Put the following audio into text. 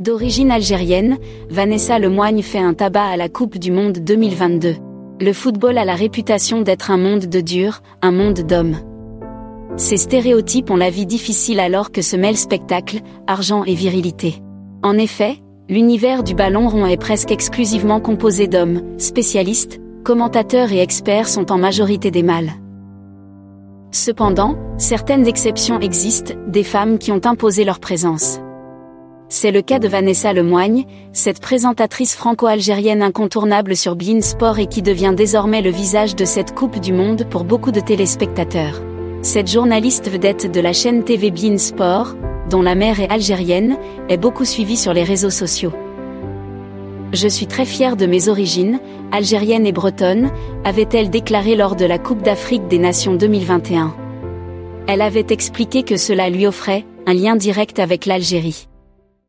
D'origine algérienne, Vanessa Lemoigne fait un tabac à la Coupe du Monde 2022. Le football a la réputation d'être un monde de dur, un monde d'hommes. Ces stéréotypes ont la vie difficile alors que se mêlent spectacle, argent et virilité. En effet, l'univers du ballon rond est presque exclusivement composé d'hommes, spécialistes, commentateurs et experts sont en majorité des mâles. Cependant, certaines exceptions existent, des femmes qui ont imposé leur présence. C'est le cas de Vanessa Lemoigne, cette présentatrice franco-algérienne incontournable sur Bein Sport et qui devient désormais le visage de cette Coupe du Monde pour beaucoup de téléspectateurs. Cette journaliste vedette de la chaîne TV Bein Sport, dont la mère est algérienne, est beaucoup suivie sur les réseaux sociaux. Je suis très fière de mes origines, algérienne et bretonne, avait-elle déclaré lors de la Coupe d'Afrique des Nations 2021. Elle avait expliqué que cela lui offrait un lien direct avec l'Algérie.